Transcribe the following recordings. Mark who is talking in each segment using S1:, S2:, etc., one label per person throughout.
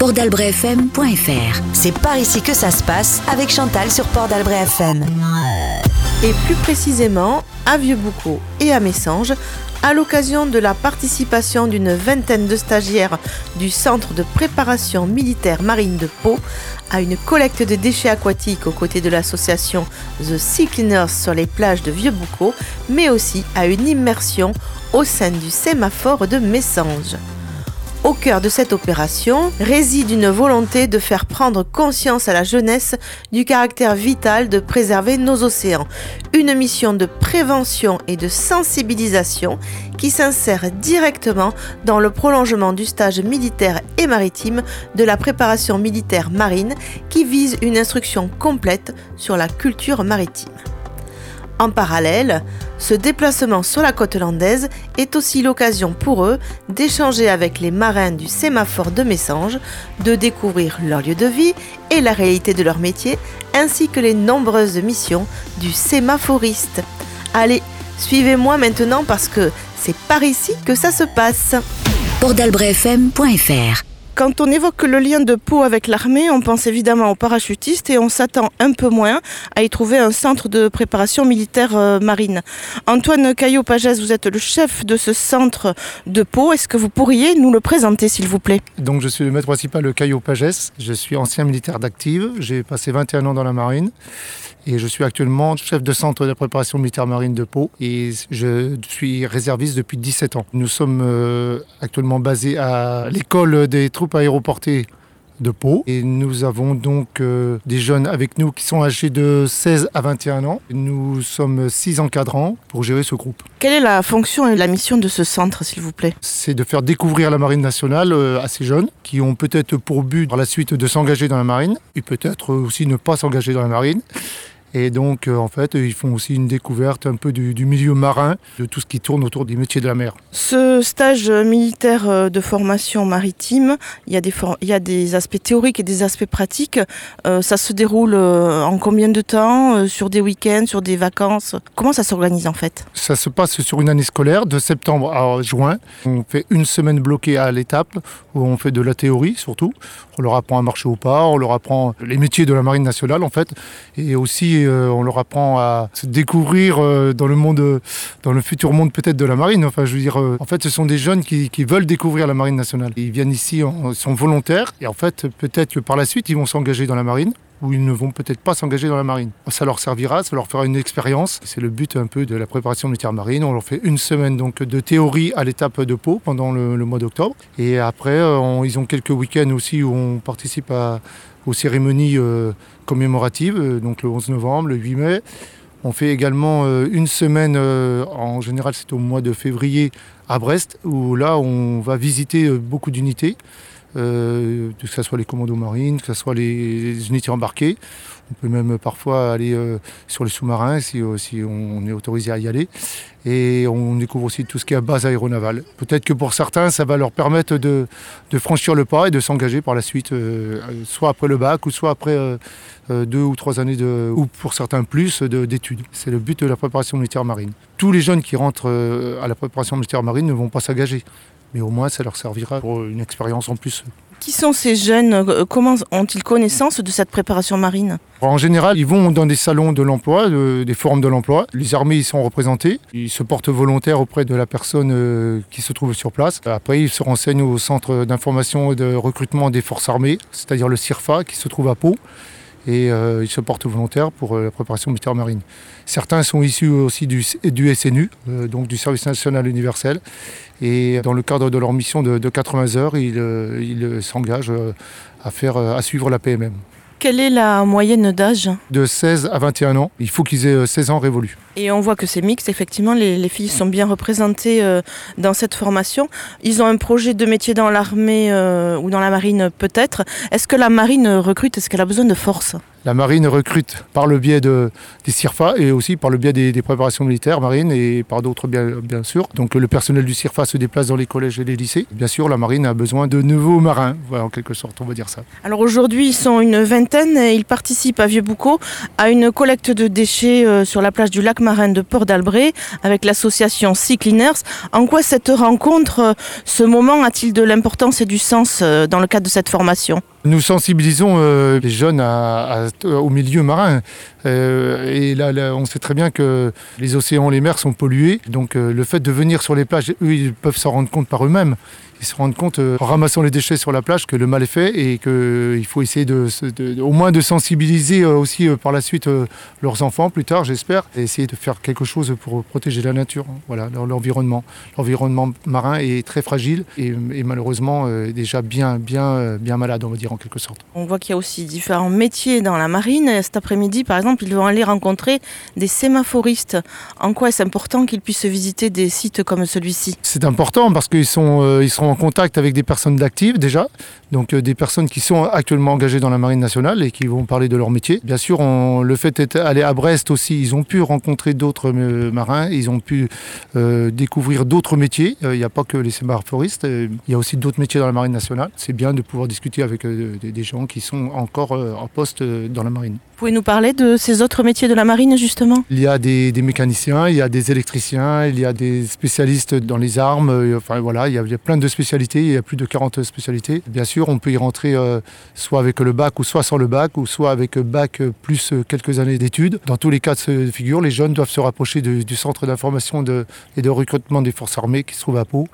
S1: portalbrefm.fr.
S2: C'est par ici que ça se passe avec Chantal sur Port d'Albret FM.
S3: Et plus précisément à Vieux-Boucau et à Messanges, à l'occasion de la participation d'une vingtaine de stagiaires du Centre de préparation militaire marine de Pau à une collecte de déchets aquatiques aux côtés de l'association The Sea Cleaners sur les plages de Vieux-Boucau, mais aussi à une immersion au sein du sémaphore de Messanges. Au cœur de cette opération réside une volonté de faire prendre conscience à la jeunesse du caractère vital de préserver nos océans. Une mission de prévention et de sensibilisation qui s'insère directement dans le prolongement du stage militaire et maritime de la préparation militaire marine qui vise une instruction complète sur la culture maritime. En parallèle, ce déplacement sur la côte landaise est aussi l'occasion pour eux d'échanger avec les marins du sémaphore de Messanges, de découvrir leur lieu de vie et la réalité de leur métier, ainsi que les nombreuses missions du sémaphoriste. Allez, suivez-moi maintenant parce que c'est par ici que ça se passe. Quand on évoque le lien de Pau avec l'armée, on pense évidemment aux parachutistes et on s'attend un peu moins à y trouver un centre de préparation militaire euh, marine. Antoine Caillot-Pagès, vous êtes le chef de ce centre de Pau. Est-ce que vous pourriez nous le présenter, s'il vous plaît?
S4: Donc je suis le maître principal de Caillot Pagès. Je suis ancien militaire d'active. J'ai passé 21 ans dans la marine. Et je suis actuellement chef de centre de préparation militaire marine de Pau. Et je suis réserviste depuis 17 ans. Nous sommes euh, actuellement basés à l'école des troupes aéroportées de Pau. Et nous avons donc euh, des jeunes avec nous qui sont âgés de 16 à 21 ans. Nous sommes six encadrants pour gérer ce groupe.
S3: Quelle est la fonction et la mission de ce centre, s'il vous plaît?
S4: C'est de faire découvrir la marine nationale euh, à ces jeunes qui ont peut-être pour but par la suite de s'engager dans la marine et peut-être aussi ne pas s'engager dans la marine. Et donc, euh, en fait, ils font aussi une découverte un peu du, du milieu marin, de tout ce qui tourne autour des métiers de la mer.
S3: Ce stage militaire euh, de formation maritime, il y a des, il y a des aspects théoriques et des aspects pratiques. Euh, ça se déroule en combien de temps Sur des week-ends, sur des vacances? Comment ça s'organise en fait?
S4: Ça se passe sur une année scolaire, de septembre à juin. On fait une semaine bloquée à l'étape, où on fait de la théorie surtout. On leur apprend à marcher au pas, on leur apprend les métiers de la marine nationale en fait. Et aussi, euh, on leur apprend à se découvrir euh, dans le monde, dans le futur monde peut-être de la marine. Enfin, je veux dire, euh, en fait, ce sont des jeunes qui, qui veulent découvrir la marine nationale. Ils viennent ici, en- sont volontaires, et en fait, peut-être que par la suite, ils vont s'engager dans la marine ou ils ne vont peut-être pas s'engager dans la marine. Ça leur servira, ça leur fera une expérience. C'est le but un peu de la préparation militaire marine. On leur fait une semaine donc de théorie à l'étape de Pau pendant le, mois d'octobre. Et après, euh, ils ont quelques week-ends aussi où on participe aux cérémonies euh, commémoratives, euh, donc le 11 novembre, le 8 mai. On fait également une semaine, en général c'est au mois de février, à Brest, où là on va visiter beaucoup d'unités, euh, que ce soit les commandos marines, que ce soit les unités embarquées. On peut même parfois aller euh, sur les sous-marins si, euh, si on est autorisé à y aller. Et on découvre aussi tout ce qui est à base aéronavale. Peut-être que pour certains, ça va leur permettre de, franchir le pas et de s'engager par la suite, soit après le bac ou soit après deux ou trois années, de, ou pour certains plus, de- d'études. C'est le but de la préparation militaire marine. Tous les jeunes qui rentrent à la préparation militaire marine ne vont pas s'engager. Mais au moins, ça leur servira pour une expérience en plus.
S3: Qui sont ces jeunes? Euh, Comment ont-ils connaissance de cette préparation marine?
S4: En général, ils vont dans des salons de l'emploi, de- des forums de l'emploi. Les armées y sont représentées. Ils se portent volontaires auprès de la personne euh, qui se trouve sur place. Après, ils se renseignent au centre d'information et de recrutement des forces armées, c'est-à-dire le CIRFA, qui se trouve à Pau. Et euh, ils se portent volontaires pour euh, la préparation militaire marine. Certains sont issus aussi du, du SNU, euh, donc du Service national universel. Et dans le cadre de leur mission de, de 80 heures, ils, s'engagent à, à suivre la PMM.
S3: Quelle est la moyenne d'âge
S4: de 16 à 21 ans. Il faut qu'ils aient euh, 16 ans révolus.
S3: Et on voit que c'est mixte, effectivement, les, les filles sont bien représentées euh, dans cette formation. Ils ont un projet de métier dans l'armée euh, ou dans la marine peut-être. Est-ce que la marine recrute? Est-ce qu'elle a besoin de force?
S4: La marine recrute par le biais de, des CIRFA et aussi par le biais des, préparations militaires marines et par d'autres bien, bien sûr. Donc le personnel du CIRFA se déplace dans les collèges et les lycées. Bien sûr, la marine a besoin de nouveaux marins, voilà, en quelque sorte, on va dire ça.
S3: Alors aujourd'hui, ils sont une vingtaine et ils participent à Vieux-Boucau à une collecte de déchets euh, sur la plage du lac marin de Port d'Albret avec l'association Sea Cleaners. En quoi cette rencontre, euh, ce moment a-t-il de l'importance et du sens euh, dans le cadre de cette formation?
S4: Nous sensibilisons euh, les jeunes au milieu marin. Euh, et là, on sait très bien que les océans, les mers sont pollués. Donc euh, le fait de venir sur les plages, eux, ils peuvent s'en rendre compte par eux-mêmes ils se rendent compte euh, en ramassant les déchets sur la plage que le mal est fait et qu'il faut essayer de, au moins de sensibiliser euh, aussi euh, par la suite leurs enfants plus tard, j'espère, et essayer de faire quelque chose pour protéger la nature, hein. voilà, l'environnement. L'environnement marin est très fragile et, malheureusement déjà bien, bien, bien malade, on va dire en quelque sorte.
S3: On voit qu'il y a aussi différents métiers dans la marine. Cet après-midi, par exemple, ils vont aller rencontrer des sémaphoristes. En quoi est-ce important qu'ils puissent visiter des sites comme celui-ci?
S4: C'est important parce qu'ils sont, ils seront en contact avec des personnes d'actives déjà, donc euh, des personnes qui sont actuellement engagées dans la marine nationale et qui vont parler de leur métier. Bien sûr, le fait d'aller à Brest aussi, ils ont pu rencontrer d'autres euh, marins, ils ont pu euh, découvrir d'autres métiers. Il n'y a pas que les sémaphoristes, il y a aussi d'autres métiers dans la marine nationale. C'est bien de pouvoir discuter avec des gens qui sont encore en poste dans la marine.
S3: Pouvez nous parler de ces autres métiers de la marine justement?
S4: Il y a des, mécaniciens, il y a des électriciens, il y a des spécialistes dans les armes, enfin voilà, il y a, plein de spécialités, il y a plus de 40 spécialités. Bien sûr, on peut y rentrer euh, soit avec le bac ou soit sans le bac, ou soit avec bac plus euh, quelques années d'études. Dans tous les cas de figure, les jeunes doivent se rapprocher du centre d'information et de recrutement des forces armées qui se trouve à Pau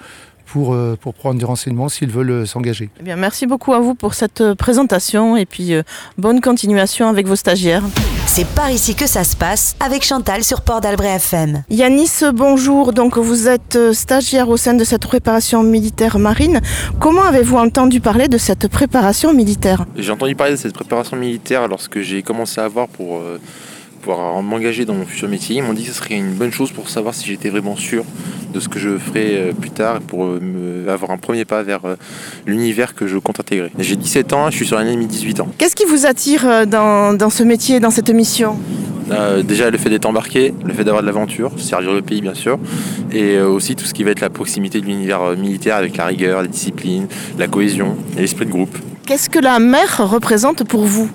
S4: pour, euh, pour prendre des renseignements s'ils veulent s'engager.
S3: Eh bien, merci beaucoup à vous pour cette présentation et puis bonne continuation avec vos stagiaires.
S2: C'est par ici que ça se passe avec Chantal sur Port d'Albret FM.
S3: Yanis, bonjour. Donc vous êtes euh, stagiaire au sein de cette préparation militaire marine. Comment avez-vous entendu parler de cette préparation militaire?
S1: J'ai entendu parler de cette préparation militaire lorsque j'ai commencé à voir pour euh, pouvoir m'engager dans mon futur métier. Ils m'ont dit que ce serait une bonne chose pour savoir si j'étais vraiment sûr de ce que je ferais euh, plus tard pour avoir un premier pas vers l'univers que je compte intégrer. J'ai 17 ans, je suis sur l'année et 18 ans.
S3: Qu'est-ce qui vous attire dans, dans ce métier, dans cette mission?
S1: Euh, déjà le fait d'être embarqué, le fait d'avoir de l'aventure, servir le pays bien sûr, et euh, aussi tout ce qui va être la proximité de l'univers euh, militaire avec la rigueur, la discipline, la cohésion et l'esprit de groupe.
S3: Qu'est-ce que la mer représente pour vous?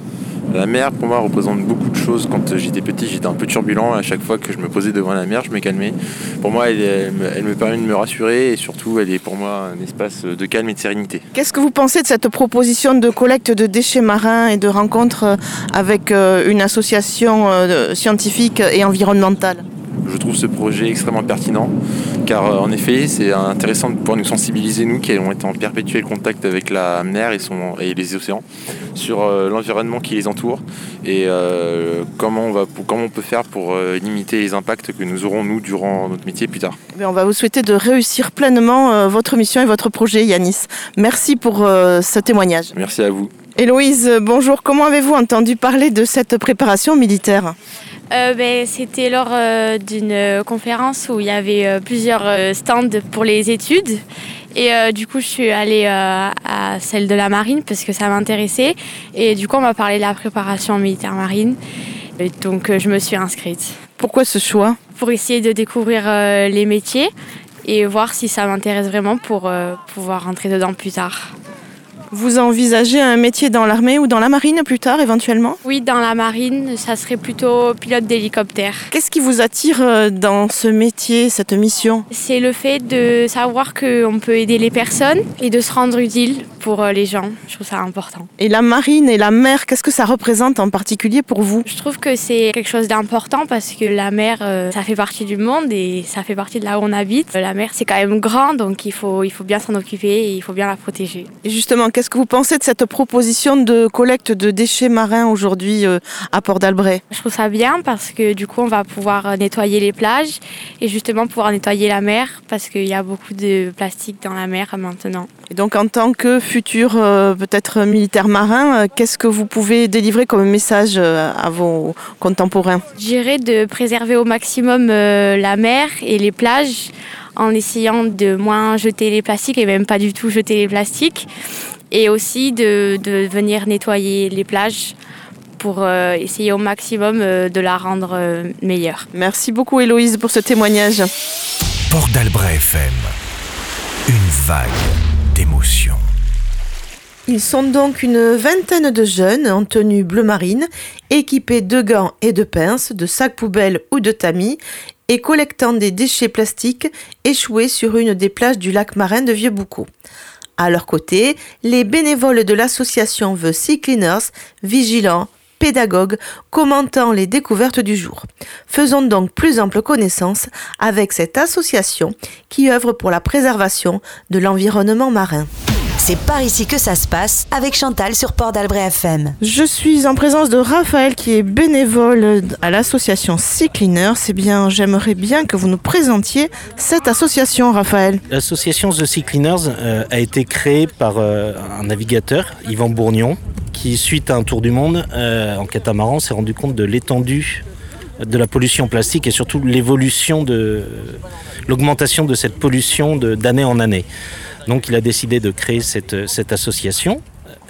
S1: La mer, pour moi, représente beaucoup de choses. Quand j'étais petit, j'étais un peu turbulent. À chaque fois que je me posais devant la mer, je me calmais. Pour moi, elle, me permet de me rassurer et surtout, elle est pour moi un espace de calme et de sérénité.
S3: Qu'est-ce que vous pensez de cette proposition de collecte de déchets marins et de rencontre avec euh, une association euh, scientifique et environnementale?
S1: Je trouve ce projet extrêmement pertinent car euh, en effet c'est intéressant de pouvoir nous sensibiliser nous qui avons été en perpétuel contact avec la mer et, son, et les océans sur euh, l'environnement qui les entoure et euh, comment, on va, comment on peut faire pour limiter les impacts que nous aurons nous durant notre métier plus tard.
S3: Eh on va vous souhaiter de réussir pleinement votre mission et votre projet Yanis. Merci pour ce témoignage.
S1: Merci à vous.
S3: Héloïse, bonjour. Comment avez-vous entendu parler de cette préparation militaire?
S5: Euh, ben, C'était lors euh, d'une conférence où il y avait euh, plusieurs stands pour les études. Et du coup, je suis allée à celle de la marine parce que ça m'intéressait. Et du coup, on m'a parlé de la préparation militaire marine. Et donc, je me suis inscrite.
S3: Pourquoi ce choix?
S5: Pour essayer de découvrir les métiers et voir si ça m'intéresse vraiment pour pouvoir rentrer dedans plus tard.
S3: Vous envisagez un métier dans l'armée ou dans la marine plus tard éventuellement?
S5: Oui, dans la marine, ça serait plutôt pilote d'hélicoptère.
S3: Qu'est-ce qui vous attire euh, dans ce métier, cette mission?
S5: C'est le fait de savoir qu'on peut aider les personnes et de se rendre utile pour euh, les gens. Je trouve ça important.
S3: Et la marine et la mer, qu'est-ce que ça représente en particulier pour vous?
S5: Je trouve que c'est quelque chose d'important parce que la mer, euh, ça fait partie du monde et ça fait partie de là où on habite. La mer, c'est quand même grand, donc il faut, il faut bien s'en occuper et il faut bien la protéger.
S3: Et justement, Qu'est-ce que vous pensez de cette proposition de collecte de déchets marins aujourd'hui euh, à Port d'Albret
S5: Je trouve ça bien parce que du coup on va pouvoir euh, nettoyer les plages et justement pouvoir nettoyer la mer parce qu'il y a beaucoup de plastique dans la mer maintenant.
S3: Et donc en tant que futur euh, peut-être militaire marin, qu'est-ce que vous pouvez délivrer comme message à vos contemporains?
S5: Je dirais de préserver au maximum la mer et les plages en essayant de moins jeter les plastiques et même pas du tout jeter les plastiques et aussi de, venir nettoyer les plages pour essayer au maximum de la rendre meilleure.
S3: Merci beaucoup Héloïse pour ce témoignage.
S6: Port d'Albret FM, une vague d'émotions.
S3: Ils sont donc une vingtaine de jeunes en tenue bleu marine, équipés de gants et de pinces, de sacs poubelles ou de tamis, et collectant des déchets plastiques échoués sur une des plages du lac marin de Vieux-Boucau. À leur côté, les bénévoles de l'association The Sea Cleaners, vigilants, pédagogues, commentant les découvertes du jour. Faisons donc plus ample connaissance avec cette association qui œuvre pour la préservation de l'environnement marin.
S2: C'est par ici que ça se passe avec Chantal sur Port d'Albret FM.
S3: Je suis en présence de Raphaël qui est bénévole à l'association Sea Cleaners. C'est bien, j'aimerais bien que vous nous présentiez cette association, Raphaël.
S7: L'association The Sea Cleaners euh, a été créée par euh, un navigateur, Yvan Bourgnon, qui, suite à un tour du monde euh, en catamaran, s'est rendu compte de l'étendue de la pollution plastique et surtout l'évolution de l'augmentation de cette pollution d'année en année. Donc il a décidé de créer cette, association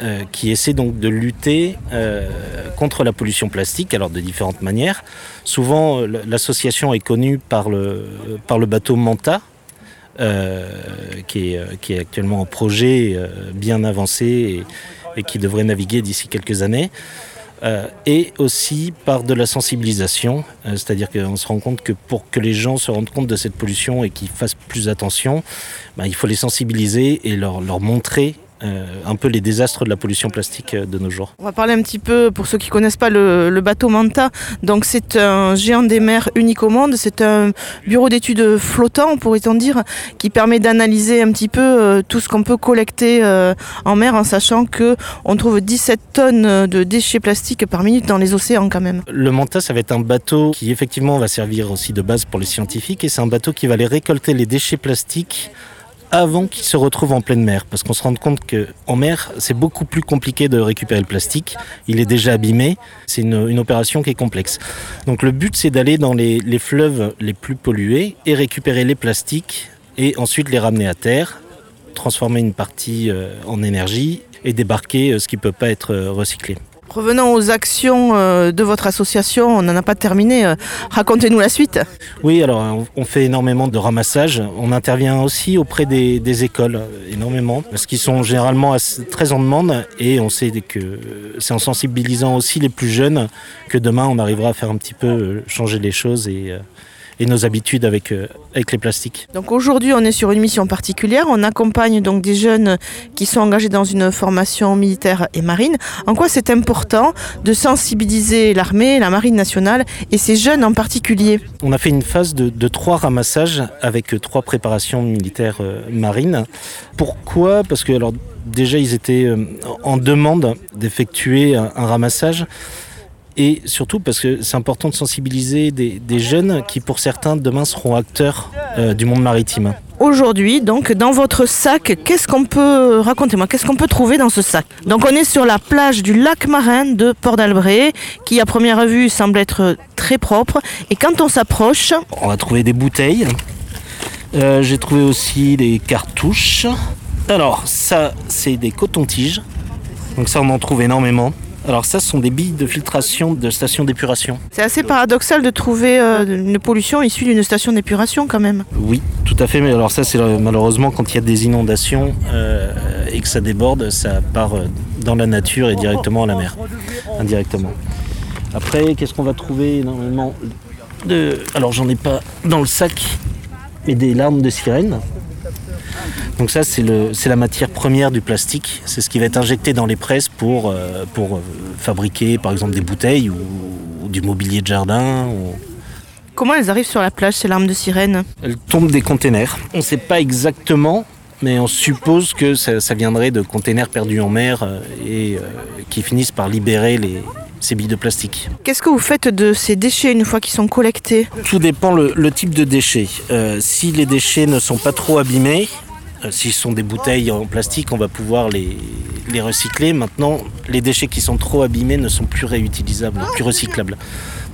S7: euh, qui essaie donc de lutter euh, contre la pollution plastique, alors de différentes manières. Souvent, l'association est connue par le, par le bateau Manta, euh, qui, est, qui, est, actuellement en projet bien avancé et qui devrait naviguer d'ici quelques années. Euh, et aussi par de la sensibilisation, euh, c'est-à-dire qu'on se rend compte que pour que les gens se rendent compte de cette pollution et qu'ils fassent plus attention, ben, il faut les sensibiliser et leur, montrer un peu les désastres de la pollution plastique euh, de nos jours.
S3: On va parler un petit peu, pour ceux qui ne connaissent pas, le, bateau Manta. Donc c'est un géant des mers unique au monde. C'est un bureau d'études flottant, pourrait-on dire, qui permet d'analyser un petit peu euh, tout ce qu'on peut collecter en mer en sachant qu'on trouve 17 tonnes de déchets plastiques par minute dans les océans quand même.
S7: Le Manta, ça va être un bateau qui effectivement va servir aussi de base pour les scientifiques et c'est un bateau qui va aller récolter les déchets plastiques avant qu'il se retrouve en pleine mer. Parce qu'on se rend compte qu'en mer, c'est beaucoup plus compliqué de récupérer le plastique. Il est déjà abîmé. C'est une, opération qui est complexe. Donc le but, c'est d'aller dans les, les fleuves les plus pollués et récupérer les plastiques et ensuite les ramener à terre, transformer une partie euh, en énergie et débarquer euh, ce qui ne peut pas être euh, recyclé.
S3: Revenons aux actions euh, de votre association, on n'en a pas terminé. Euh, racontez-nous la suite.
S7: Oui, alors on fait énormément de ramassage. On intervient aussi auprès des, écoles, euh, énormément, parce qu'ils sont généralement très en demande et on sait que c'est en sensibilisant aussi les plus jeunes que demain on arrivera à faire un petit peu changer les choses et nos habitudes avec, euh, avec les plastiques.
S3: Donc aujourd'hui, on est sur une mission particulière. On accompagne donc des jeunes qui sont engagés dans une formation militaire et marine. En quoi c'est important de sensibiliser l'armée, la marine nationale et ces jeunes en particulier?
S7: On a fait une phase de, de trois ramassages avec trois préparations militaires euh, marines. Pourquoi? Parce que alors déjà ils étaient euh, en demande d'effectuer un ramassage et surtout parce que c'est important de sensibiliser des, jeunes qui pour certains demain seront acteurs euh, du monde maritime.
S3: Aujourd'hui, donc dans votre sac, qu'est-ce qu'on peut racontez-moi, qu'est-ce qu'on peut trouver dans ce sac? Donc on est sur la plage du lac marin de Port d'Albret, qui à première vue semble être très propre. Et quand on s'approche,
S7: on va trouver des bouteilles. Euh, j'ai trouvé aussi des cartouches. Alors ça, c'est des cotons-tiges. Donc ça, on en trouve énormément. Alors ça, ce sont des billes de filtration de stations d'épuration.
S3: C'est assez paradoxal de trouver euh, une pollution issue d'une station d'épuration quand même.
S7: Oui, tout à fait. Mais alors ça, c'est euh, malheureusement quand il y a des inondations euh, et que ça déborde, ça part dans la nature et directement à la mer, indirectement. Après, qu'est-ce qu'on va trouver énormément de... Alors j'en ai pas dans le sac, mais des larmes de sirène. Donc ça, c'est la matière première du plastique. C'est ce qui va être injecté dans les presses pour, euh, pour euh, fabriquer, par exemple, des bouteilles ou, du mobilier de jardin.
S3: Comment elles arrivent sur la plage, ces larmes de sirène
S7: Elles tombent des containers. On ne sait pas exactement, mais on suppose que ça, viendrait de containers perdus en mer euh, et qui finissent par libérer les, ces billes de plastique.
S3: Qu'est-ce que vous faites de ces déchets une fois qu'ils sont collectés?
S7: Tout dépend le, type de déchets. si les déchets ne sont pas trop abîmés, euh, S'ils sont des bouteilles en plastique, on va pouvoir les, les, recycler. Maintenant, les déchets qui sont trop abîmés ne sont plus réutilisables, plus recyclables.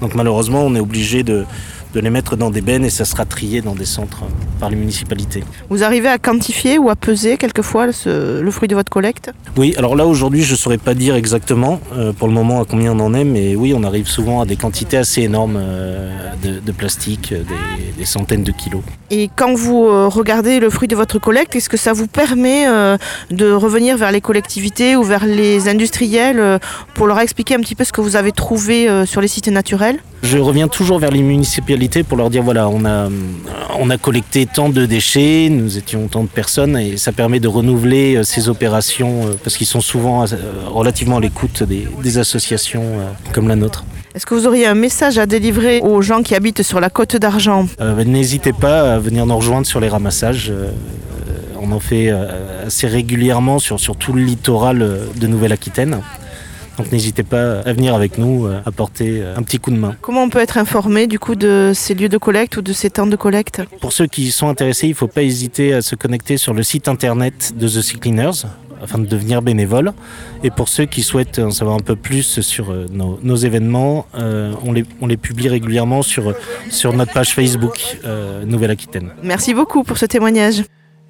S7: Donc malheureusement, on est obligé de, de les mettre dans des bennes et ça sera trié dans des centres par les municipalités.
S3: Vous arrivez à quantifier ou à peser quelquefois ce- le fruit de votre collecte?
S7: Oui, alors là aujourd'hui je ne saurais pas dire exactement euh, pour le moment à combien on en est, mais oui on arrive souvent à des quantités assez énormes euh, de, de plastique, euh, des, des centaines de kilos.
S3: Et quand vous regardez le fruit de votre collecte, est-ce que ça vous permet euh, de revenir vers les collectivités ou vers les industriels pour leur expliquer un petit peu ce que vous avez trouvé sur les sites naturels?
S7: Je reviens toujours vers les municipalités pour leur dire voilà, on a, on a collecté tant de déchets, nous étions tant de personnes et ça permet de renouveler euh, ces opérations euh, parce qu'ils sont souvent euh, relativement à l'écoute des, des associations comme la nôtre.
S3: Est-ce que vous auriez un message à délivrer aux gens qui habitent sur la côte d'Argent?
S7: Euh, N'hésitez pas à venir nous rejoindre sur les ramassages. euh, on en fait assez régulièrement sur, sur tout le littoral de Nouvelle-Aquitaine. Donc n'hésitez pas à venir avec nous, euh, apporter euh, un petit coup de main.
S3: Comment on peut être informé du coup de ces lieux de collecte ou de ces temps de collecte?
S7: Pour ceux qui sont intéressés, il ne faut pas hésiter à se connecter sur le site internet de The Sea Cleaners afin de devenir bénévole. Et pour ceux qui souhaitent en savoir un peu plus sur euh, nos, nos événements, euh, on, les, on les publie régulièrement sur, sur notre page Facebook euh, Nouvelle-Aquitaine.
S3: Merci beaucoup pour ce témoignage.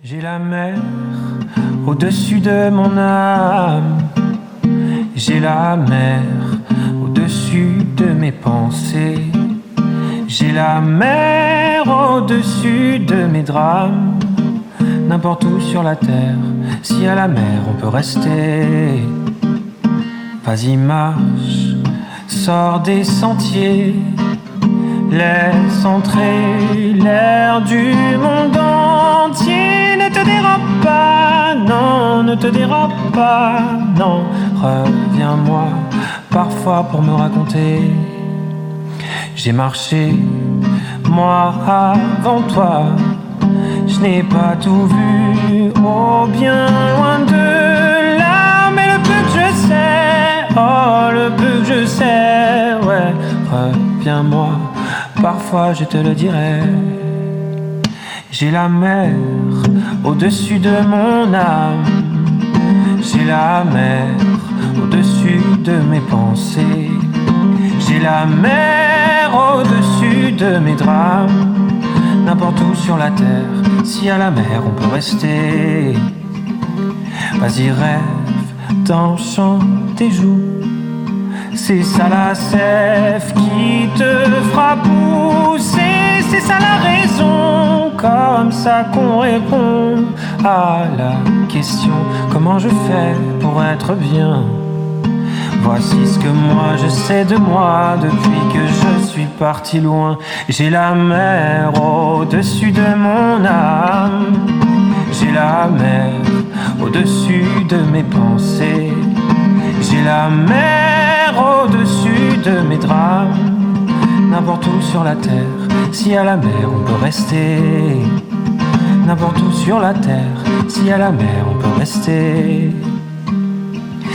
S8: J'ai la mer au-dessus de mon âme. J'ai la mer au-dessus de mes pensées. J'ai la mer au-dessus de mes drames. N'importe où sur la terre, si à la mer on peut rester. Vas-y, marche, sors des sentiers. Laisse entrer l'air du monde entier. Ne te dérobe pas, non, ne te dérobe pas, non. Reviens-moi parfois pour me raconter. J'ai marché, moi avant toi. Je n'ai pas tout vu, oh bien loin de là. Mais le peu que je sais, oh le peu que je sais, ouais. Reviens-moi, parfois je te le dirai. J'ai la mer au-dessus de mon âme. J'ai la mer au-dessus de mes pensées. J'ai la mer au-dessus de mes drames. N'importe où sur la terre, si à la mer on peut rester. Vas-y, rêve d'un chant tes joues. C'est ça la sève qui te fera pousser. C'est ça la raison, comme ça qu'on répond à la question comment je fais pour être bien? Voici ce que moi je sais de moi depuis que je suis parti loin. J'ai la mer au-dessus de mon âme. J'ai la mer au-dessus de mes pensées. J'ai la mer au-dessus de mes drames. N'importe où sur la terre, si à la mer on peut rester. N'importe où sur la terre, si à la mer on peut rester.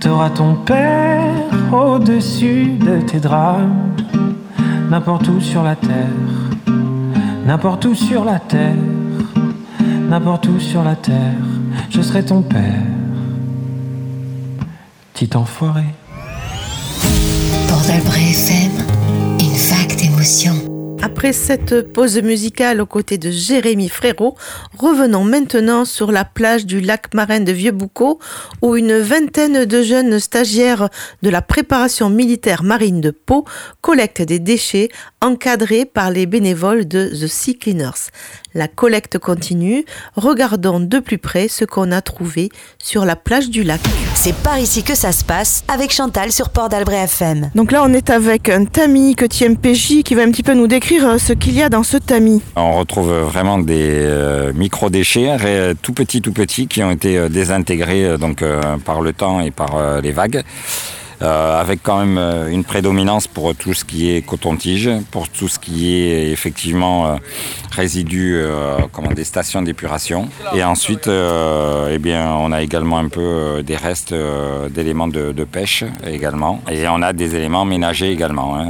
S8: T'auras ton père au-dessus de tes drames, n'importe où sur la terre, n'importe où sur la terre, n'importe où sur la terre, je serai ton père, petit enfoiré.
S2: Port d'Albret FM, une vague d'émotions.
S3: Après cette pause musicale aux côtés de Jérémy Frérot, revenons maintenant sur la plage du lac marin de Vieux-Boucau où une vingtaine de jeunes stagiaires de la préparation militaire marine de Pau collectent des déchets encadrés par les bénévoles de The Sea Cleaners. La collecte continue. Regardons de plus près ce qu'on a trouvé sur la plage du lac.
S2: C'est par ici que ça se passe avec Chantal sur Port d'Albret FM.
S3: Donc là, on est avec un tamis que tient PJ qui va un petit peu nous décrire euh, ce qu'il y a dans ce tamis.
S9: On retrouve vraiment des euh, micro-déchets, tout petits, tout petits, qui ont été euh, désintégrés euh, donc, euh, par le temps et par euh, les vagues. Euh, avec quand même euh, une prédominance pour tout ce qui est coton-tige, pour tout ce qui est effectivement euh, résidus, euh, comment, des stations d'épuration. Et ensuite, eh bien, on a également un peu des restes d'éléments de, de pêche également. Et on a des éléments ménagers également. hein.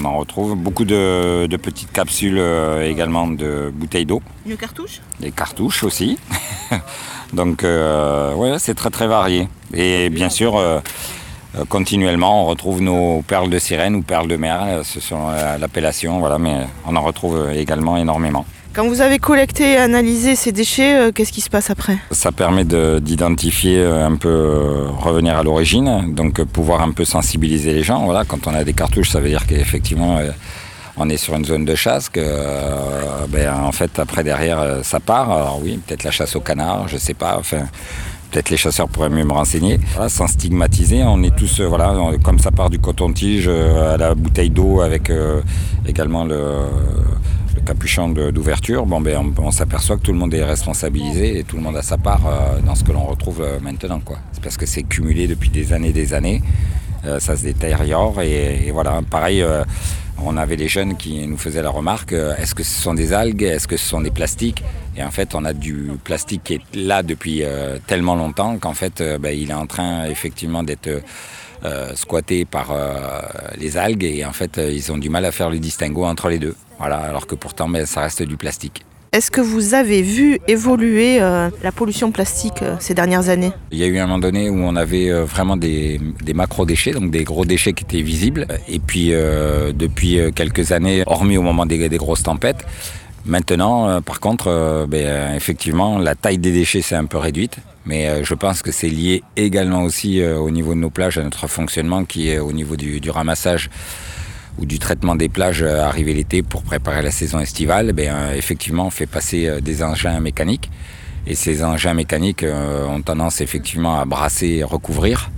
S9: On en retrouve beaucoup de, de petites capsules également de bouteilles d'eau.
S3: Une cartouche?
S9: Des cartouches aussi. Donc, ouais, c'est très très varié. Et bien sûr, continuellement, on retrouve nos perles de sirène ou perles de mer, euh, ce sont euh, l'appellation, voilà, mais on en retrouve euh, également énormément.
S3: Quand vous avez collecté et analysé ces déchets, euh, qu'est-ce qui se passe après?
S9: Ça permet de- d'identifier euh, un peu, euh, revenir à l'origine, donc euh, pouvoir un peu sensibiliser les gens. Voilà, quand on a des cartouches, ça veut dire qu'effectivement, euh, on est sur une zone de chasse, que euh, ben, en fait, après derrière, euh, ça part. Alors oui, peut-être la chasse au canard, je sais pas, enfin. Peut-être les chasseurs pourraient mieux me renseigner. Sans stigmatiser, on est tous, euh, voilà, comme ça part du coton-tige euh, à la bouteille d'eau avec euh, également le, capuchon d'ouverture, bon, ben, on, s'aperçoit que tout le monde est responsabilisé et tout le monde a sa part dans ce que l'on retrouve maintenant. quoi. C'est parce que c'est cumulé depuis des années et des années. Euh, ça se détériore et, voilà. Pareil, euh, on avait les jeunes qui nous faisaient la remarque euh, est-ce que ce sont des algues Est-ce que ce sont des plastiques? Et en fait, on a du plastique qui est là depuis tellement longtemps qu'en fait, ben, il est en train effectivement d'être. euh, euh, squatté par les algues et en fait ils ont du mal à faire le distinguo entre les deux. Voilà, alors que pourtant ben, ça reste du plastique.
S3: Est-ce que vous avez vu évoluer euh, la pollution plastique euh, ces dernières années?
S9: Il y a eu un moment donné où on avait euh, vraiment des, des macro-déchets, donc des gros déchets qui étaient visibles. Et puis depuis quelques années, hormis au moment des, grosses tempêtes, maintenant par contre, ben, effectivement, la taille des déchets s'est un peu réduite. Mais je pense que c'est lié également aussi au niveau de nos plages, à notre fonctionnement qui est au niveau du ramassage ou du traitement des plages euh, arrivé l'été pour préparer la saison estivale, ben, effectivement, on fait passer euh, des engins mécaniques. Et ces engins mécaniques ont tendance effectivement à brasser et recouvrir,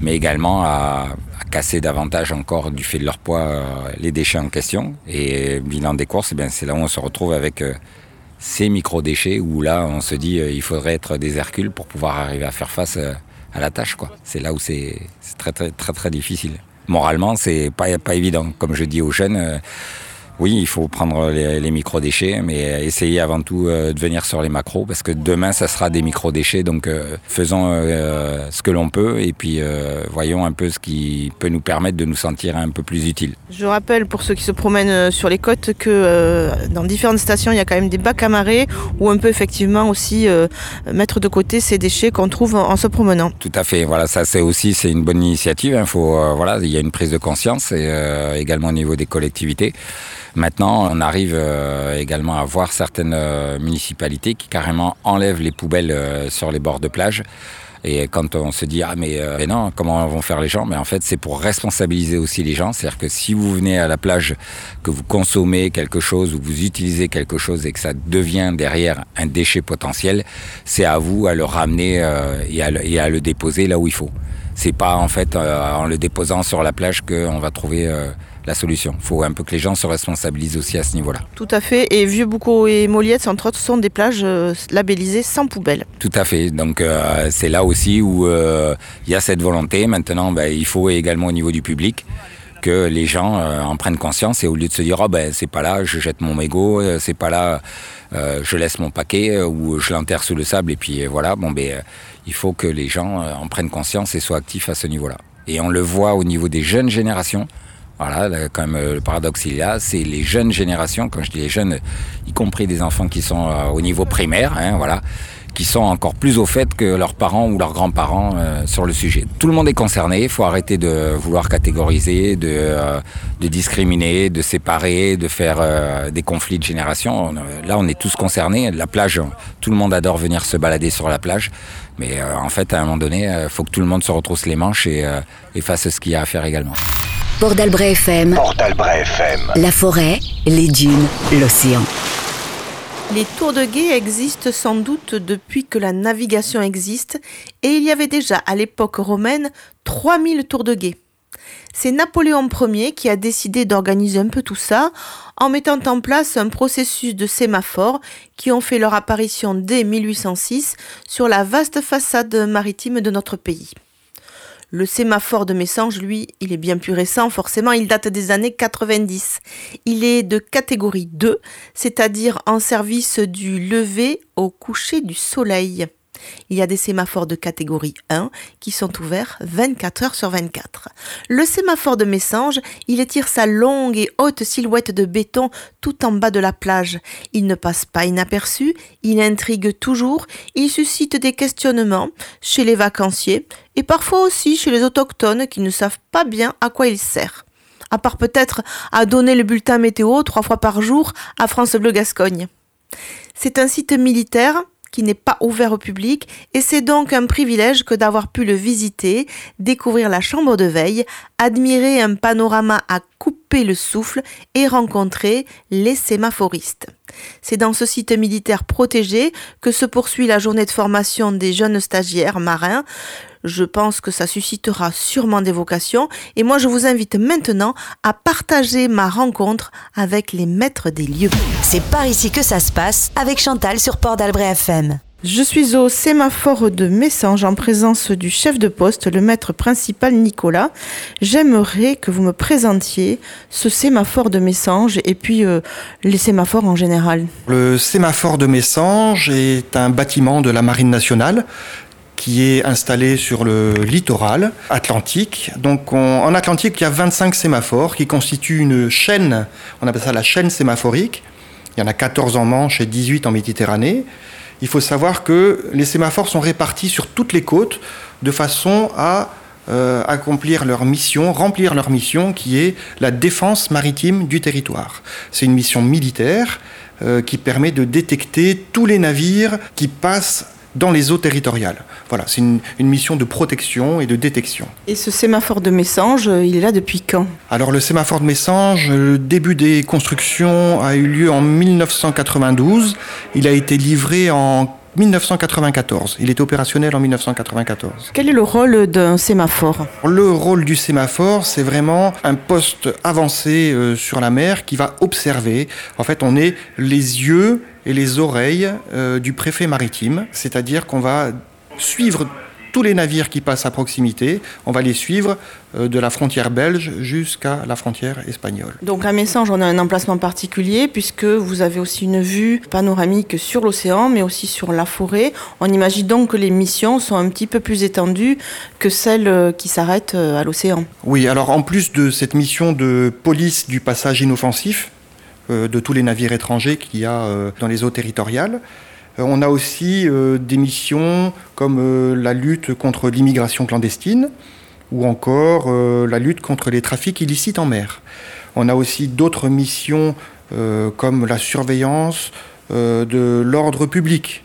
S9: mais également à, casser davantage encore du fait de leur poids les déchets en question. Et bilan des courses, eh c'est là où on se retrouve avec ces micro-déchets où là on se dit euh, il faudrait être des Hercules pour pouvoir arriver à faire face à la tâche. C'est là où c'est c'est très, très très très difficile. Moralement, c'est pas, pas évident. Comme je dis aux jeunes, euh, oui, il faut prendre les, les micro-déchets, mais essayer avant tout euh, de venir sur les macros, parce que demain, ça sera des micro-déchets. Donc, euh, faisons euh, ce que l'on peut, et puis voyons un peu ce qui peut nous permettre de nous sentir un peu plus utiles.
S3: Je rappelle pour ceux qui se promènent sur les côtes que dans différentes stations, il y a quand même des bacs à marée où on peut effectivement aussi mettre de côté ces déchets qu'on trouve en, en se promenant.
S9: Tout à fait. Voilà, ça c'est aussi c'est une bonne initiative. Il faut euh, voilà, il y a une prise de conscience et également au niveau des collectivités. Maintenant, on arrive euh, également à voir certaines euh, municipalités qui carrément enlèvent les poubelles euh, sur les bords de plage. Et quand on se dit ah mais, non comment vont faire les gens? Mais en fait c'est pour responsabiliser aussi les gens. C'est-à-dire que si vous venez à la plage que vous consommez quelque chose ou vous utilisez quelque chose et que ça devient derrière un déchet potentiel c'est à vous à le ramener et, à le, déposer là où il faut. C'est pas en fait en le déposant sur la plage qu'on va trouver la solution. Il faut un peu que les gens se responsabilisent aussi à ce niveau-là.
S3: Tout à fait. Et Vieux-Boucau et Moliettes, entre autres, sont des plages euh, labellisées sans poubelle.
S9: Tout à fait. Donc euh, c'est là aussi où euh, il y a cette volonté. Maintenant, ben, il faut également au niveau du public que les gens euh, en prennent conscience et au lieu de se dire oh, ben c'est pas là, je jette mon mégot, c'est pas là, euh, je laisse mon paquet ou je l'enterre sous le sable et puis voilà. Bon ben il faut que les gens en prennent conscience et soient actifs à ce niveau-là. Et on le voit au niveau des jeunes générations. Voilà, là, quand même, euh, le paradoxe il y a, c'est les jeunes générations, quand je dis les jeunes, y compris des enfants qui sont euh, au niveau primaire, hein, voilà, qui sont encore plus au fait que leurs parents ou leurs grands-parents euh, sur le sujet. Tout le monde est concerné, il faut arrêter de vouloir catégoriser, de, discriminer, de séparer, de faire euh, des conflits de génération. On, là, on est tous concernés. La plage, tout le monde adore venir se balader sur la plage. Mais en fait, à un moment donné, il faut que tout le monde se retrousse les manches et, et fasse ce qu'il y a à faire également.
S2: Port d'Albret FM,
S6: Port d'Albret FM.
S2: la forêt, les dunes, l'océan.
S3: Les tours de guet existent sans doute depuis que la navigation existe et il y avait déjà à l'époque romaine 3000 tours de guet. C'est Napoléon Ier qui a décidé d'organiser un peu tout ça en mettant en place un processus de sémaphores qui ont fait leur apparition dès 1806 sur la vaste façade maritime de notre pays. Le sémaphore de Messange, lui, il est bien plus récent, forcément, il date des années 90. Il est de catégorie 2, c'est-à-dire en service du lever au coucher du soleil. Il y a des sémaphores de catégorie 1 qui sont ouverts 24 heures sur 24. Le sémaphore de Messange, il étire sa longue et haute silhouette de béton tout en bas de la plage. Il ne passe pas inaperçu, il intrigue toujours, il suscite des questionnements chez les vacanciers et parfois aussi chez les autochtones qui ne savent pas bien à quoi il sert. À part peut-être à donner le bulletin météo trois fois par jour à France Bleu Gascogne. C'est un site militaire n'est pas ouvert au public. Et c'est donc un privilège que d'avoir pu le visiter, découvrir la chambre de veille, admirer un panorama à couper le souffle et rencontrer les sémaphoristes. C'est dans ce site militaire protégé que se poursuit la journée de formation des jeunes stagiaires marins. Je pense que ça suscitera sûrement des vocations et moi je vous invite maintenant à partager ma rencontre avec les maîtres des lieux.
S2: C'est par ici que ça se passe avec Chantal sur Port d'Albret FM.
S3: Je suis au sémaphore de Messange en présence du chef de poste, le maître principal Nicolas. J'aimerais que vous me présentiez ce sémaphore de Messange et puis euh, les sémaphores en général.
S10: Le sémaphore de Messange est un bâtiment de la Marine nationale qui est installé sur le littoral atlantique. Donc en Atlantique, il y a 25 sémaphores qui constituent une chaîne, on appelle ça la chaîne sémaphorique. Il y en a 14 en Manche et 18 en Méditerranée. Il faut savoir que les sémaphores sont répartis sur toutes les côtes de façon à euh, accomplir leur mission, remplir leur mission qui est la défense maritime du territoire. C'est une mission militaire euh, qui permet de détecter tous les navires qui passent dans les eaux territoriales. Voilà, c'est une, mission de protection et de détection.
S3: Et ce sémaphore de Messange, euh, il est là depuis quand?
S10: Alors le sémaphore de Messange, le début des constructions a eu lieu en 1992. Il a été livré en 1994. Il est opérationnel en 1994.
S3: Quel est le rôle d'un sémaphore?
S10: Le rôle du sémaphore, c'est vraiment un poste avancé euh, sur la mer qui va observer. En fait, on est les yeux et les oreilles euh, du préfet maritime, c'est-à-dire qu'on va suivre tous les navires qui passent à proximité, on va les suivre euh, de la frontière belge jusqu'à la frontière espagnole.
S3: Donc à Messange, on a un emplacement particulier puisque vous avez aussi une vue panoramique sur l'océan, mais aussi sur la forêt. On imagine donc que les missions sont un petit peu plus étendues que celles euh, qui s'arrêtent à l'océan.
S10: Oui, alors en plus de cette mission de police du passage inoffensif, euh, de tous les navires étrangers qu'il y a euh, dans les eaux territoriales. Euh, on a aussi des missions comme la lutte contre l'immigration clandestine ou encore la lutte contre les trafics illicites en mer. On a aussi d'autres missions comme la surveillance de l'ordre public.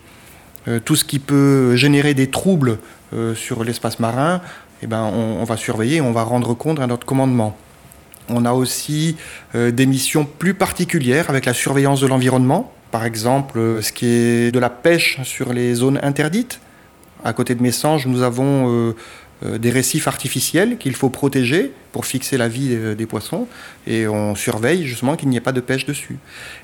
S10: tout ce qui peut générer des troubles sur l'espace marin, eh ben, on, va surveiller, on va rendre compte à notre commandement. On a aussi euh, des missions plus particulières avec la surveillance de l'environnement, par exemple euh, ce qui est de la pêche sur les zones interdites. À côté de Messanges, nous avons euh, des récifs artificiels qu'il faut protéger pour fixer la vie des poissons et on surveille justement qu'il n'y ait pas de pêche dessus.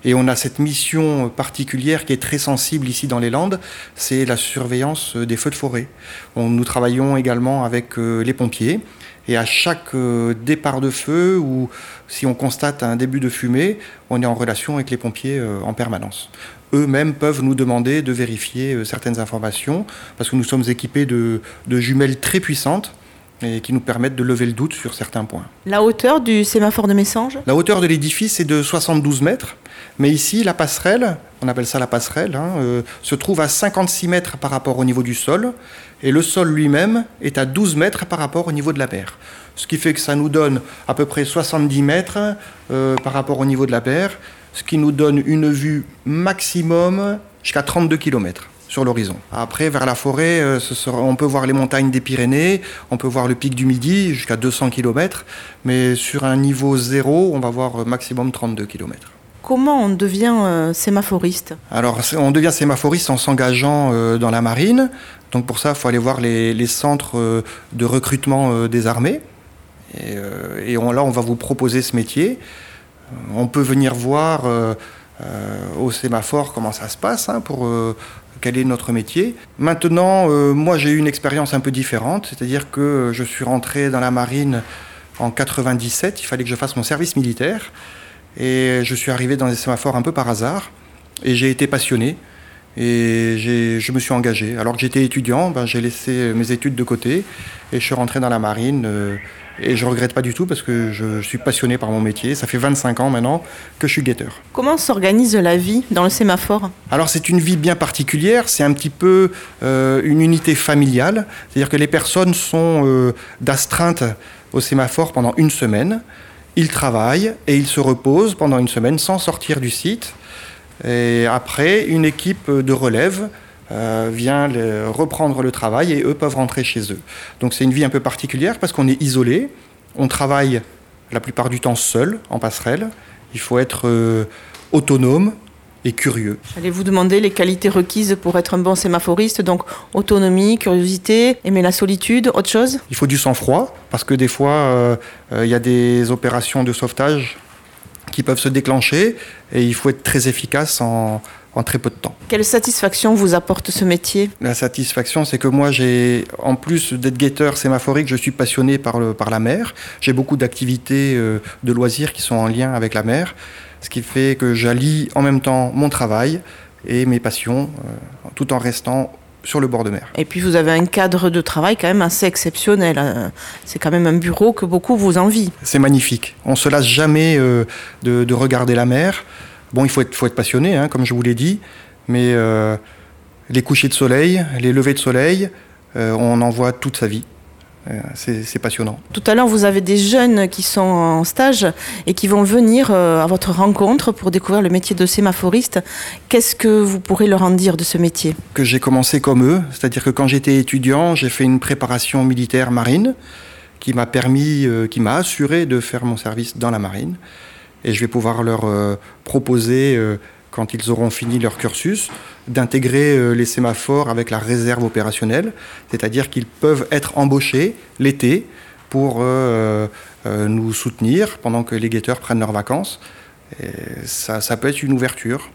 S10: Et on a cette mission particulière qui est très sensible ici dans les Landes, c'est la surveillance des feux de forêt. nous travaillons également avec les pompiers et à chaque euh, départ de feu ou si on constate un début de fumée, on est en relation avec les pompiers euh, en permanence. Eux-mêmes peuvent nous demander de vérifier euh, certaines informations parce que nous sommes équipés de, jumelles très puissantes et qui nous permettent de lever le doute sur certains points.
S3: La hauteur du sémaphore de Messange?
S10: La hauteur de l'édifice est de 72 mètres, mais ici, la passerelle, on appelle ça la passerelle, hein, se trouve à 56 mètres par rapport au niveau du sol, et le sol lui-même est à 12 mètres par rapport au niveau de la mer. Ce qui fait que ça nous donne à peu près 70 mètres euh, par rapport au niveau de la mer, ce qui nous donne une vue maximum jusqu'à 32 km sur l'horizon. Après, vers la forêt, euh, on peut voir les montagnes des Pyrénées, on peut voir le pic du Midi jusqu'à 200 km, mais sur un niveau zéro, on va voir maximum 32 km.
S3: Comment on devient euh, sémaphoriste?
S10: Alors, on devient sémaphoriste en s'engageant dans la marine, donc pour ça, il faut aller voir les, centres euh, de recrutement euh, des armées. Et, euh, là, on va vous proposer ce métier. On peut venir voir au sémaphore comment ça se passe hein, pour quel est notre métier. Maintenant, euh, moi j'ai eu une expérience un peu différente, c'est-à-dire que je suis rentré dans la marine en 97, il fallait que je fasse mon service militaire, et je suis arrivé dans les sémaphores un peu par hasard, et j'ai été passionné, et je me suis engagé. Alors que j'étais étudiant, ben, j'ai laissé mes études de côté, et je suis rentré dans la marine. Euh, et je regrette pas du tout parce que je suis passionné par mon métier. Ça fait 25 ans maintenant que je suis guetteur.
S3: Comment s'organise la vie dans le sémaphore?
S10: Alors c'est une vie bien particulière. C'est un petit peu euh, une unité familiale. C'est-à-dire que les personnes sont euh, d'astreinte au sémaphore pendant une semaine. Ils travaillent et ils se reposent pendant une semaine sans sortir du site. Et après, une équipe de relève euh, vient reprendre le travail et eux peuvent rentrer chez eux. Donc c'est une vie un peu particulière parce qu'on est isolé, on travaille la plupart du temps seul en passerelle, il faut être euh, autonome et curieux.
S3: J'allais vous demander les qualités requises pour être un bon sémaphoriste, donc autonomie, curiosité, aimer la solitude, autre chose?
S10: Il faut du sang-froid parce que des fois euh, il y a des opérations de sauvetage qui peuvent se déclencher et il faut être très efficace en, en très peu de temps.
S3: Quelle satisfaction vous apporte ce métier?
S10: La satisfaction, c'est que moi, j'ai, en plus d'être guetteur sémaphorique, je suis passionné par, le, par la mer. J'ai beaucoup d'activités euh, de loisirs qui sont en lien avec la mer, ce qui fait que j'allie en même temps mon travail et mes passions, euh, tout en restant sur le bord de mer.
S3: Et puis vous avez un cadre de travail quand même assez exceptionnel. Hein. C'est quand même un bureau que beaucoup vous envient.
S10: C'est magnifique. On se lasse jamais euh, de, de, regarder la mer. Bon, il faut être, faut être passionné, hein, comme je vous l'ai dit, mais euh, les couchers de soleil, les levées de soleil, euh, on en voit toute sa vie. Euh, c'est passionnant.
S3: Tout à l'heure, vous avez des jeunes qui sont en stage et qui vont venir à votre rencontre pour découvrir le métier de sémaphoriste. Qu'est-ce que vous pourrez leur en dire de ce métier?
S10: Que j'ai commencé comme eux, c'est-à-dire que quand j'étais étudiant, j'ai fait une préparation militaire marine qui m'a permis, qui m'a assuré de faire mon service dans la marine et je vais pouvoir leur euh, proposer, euh, quand ils auront fini leur cursus, d'intégrer euh, les sémaphores avec la réserve opérationnelle, c'est-à-dire qu'ils peuvent être embauchés l'été pour nous soutenir pendant que les guetteurs prennent leurs vacances. ça, ça peut être une ouverture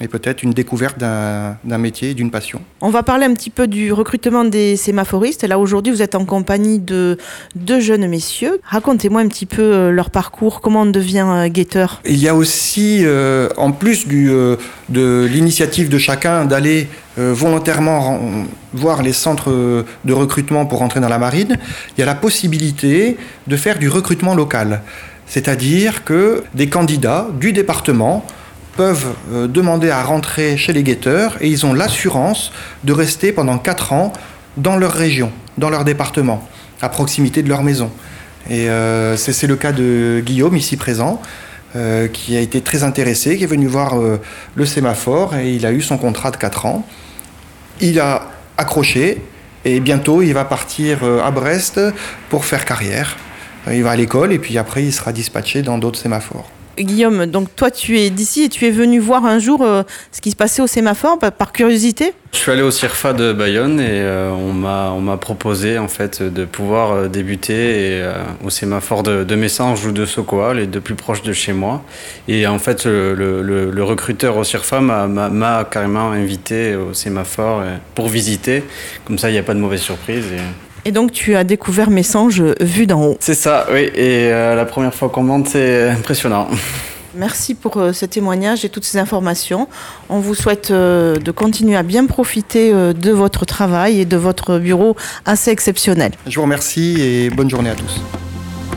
S10: et peut-être une découverte d'un métier, d'une passion.
S3: On va parler un petit peu du recrutement des sémaphoristes. Là, aujourd'hui, vous êtes en compagnie de deux jeunes messieurs. Racontez-moi un petit peu euh, leur parcours, comment on devient euh, guetteur.
S10: Il y a aussi, euh, en plus du, de l'initiative de chacun d'aller volontairement voir les centres de recrutement pour entrer dans la marine, il y a la possibilité de faire du recrutement local. C'est-à-dire que des candidats du département peuvent euh, demander à rentrer chez les guetteurs et ils ont l'assurance de rester pendant 4 ans dans leur région, dans leur département, à proximité de leur maison. Et euh, c'est le cas de Guillaume, ici présent, euh, qui a été très intéressé, qui est venu voir le sémaphore et il a eu son contrat de 4 ans. Il a accroché et bientôt il va partir à Brest pour faire carrière. Il va à l'école et puis après il sera dispatché dans d'autres sémaphores.
S3: Guillaume, donc toi tu es d'ici et tu es venu voir un jour euh, ce qui se passait au sémaphore par, curiosité
S11: Je suis allé au CIRFA de Bayonne et euh, on m'a proposé en fait de pouvoir euh, débuter au sémaphore de, de Messanges ou de Sokoa, les deux plus proches de chez moi. Et en fait le, recruteur au CIRFA m'a carrément invité au sémaphore pour visiter. Comme ça il n'y a pas de mauvaise surprise.
S3: Et donc tu as découvert Messanges vu d'en haut.
S11: C'est ça, oui. Et euh, la première fois qu'on monte, c'est impressionnant.
S3: Merci pour euh, ce témoignage et toutes ces informations. On vous souhaite euh, de continuer à bien profiter de votre travail et de votre bureau assez exceptionnel.
S10: Je vous remercie et bonne journée à tous.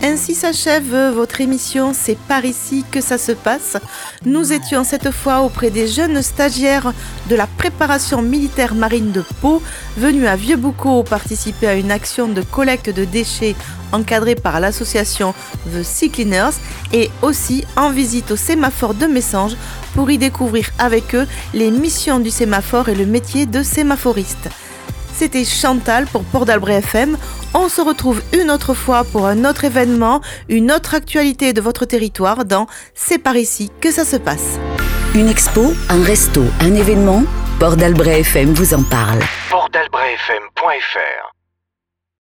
S3: Ainsi s'achève votre émission C'est par ici que ça se passe. Nous étions cette fois auprès des jeunes stagiaires de la préparation militaire marine de Pau, venus à Vieux-Boucau participer à une action de collecte de déchets encadrée par l'association The Sea Cleaners et aussi en visite au sémaphore de Messanges pour y découvrir avec eux les missions du sémaphore et le métier de sémaphoriste. C'était Chantal pour Port d'Albret FM. On se retrouve une autre fois pour un autre événement, une autre actualité de votre territoire dans C'est par ici que ça se passe.
S2: Une expo, un resto, un événement, Port d'Albret FM vous en parle.
S6: Portdalbretfm.fr